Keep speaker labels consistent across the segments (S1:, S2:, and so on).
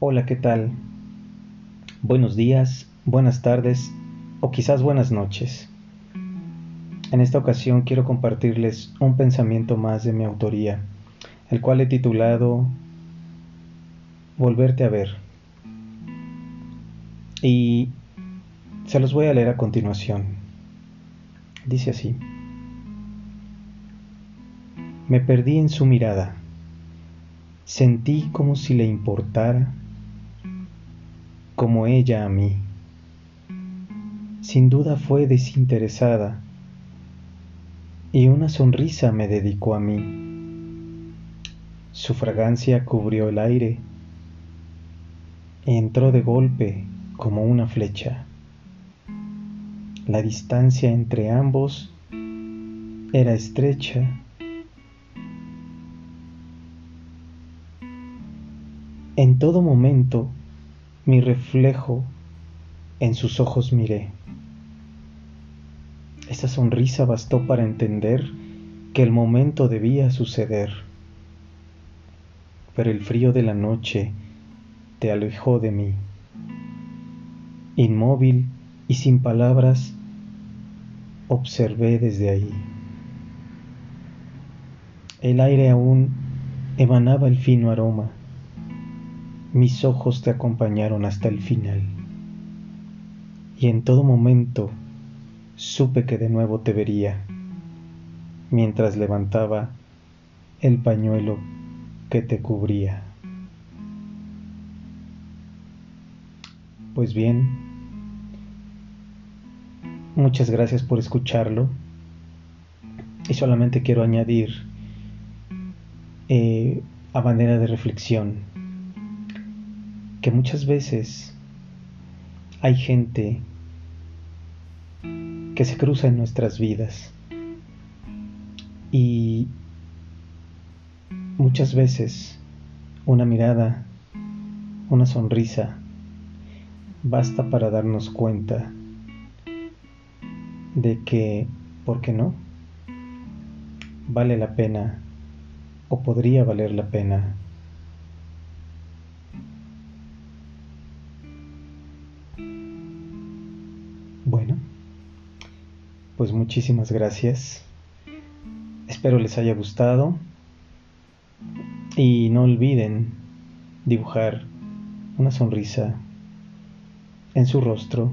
S1: Hola, ¿qué tal? Buenos días, buenas tardes o quizás buenas noches. En esta ocasión quiero compartirles un pensamiento más de mi autoría, el cual he titulado Volverte a ver. Y se los voy a leer a continuación. Dice así. Me perdí en su mirada. Sentí como si le importara como ella a mí. Sin duda fue desinteresada y una sonrisa me dedicó a mí. Su fragancia cubrió el aire entró de golpe como una flecha. La distancia entre ambos era estrecha. En todo momento mi reflejo en sus ojos miré. Esa sonrisa bastó para entender que el momento debía suceder. Pero el frío de la noche te alejó de mí. Inmóvil y sin palabras, observé desde ahí. El aire aún emanaba el fino aroma mis ojos te acompañaron hasta el final. Y en todo momento supe que de nuevo te vería, mientras levantaba el pañuelo que te cubría. Pues bien, muchas gracias por escucharlo. Y solamente quiero añadir eh, a manera de reflexión que muchas veces hay gente que se cruza en nuestras vidas y muchas veces una mirada, una sonrisa, basta para darnos cuenta de que, ¿por qué no? Vale la pena o podría valer la pena Bueno, pues muchísimas gracias. Espero les haya gustado. Y no olviden dibujar una sonrisa en su rostro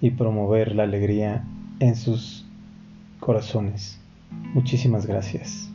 S1: y promover la alegría en sus corazones. Muchísimas gracias.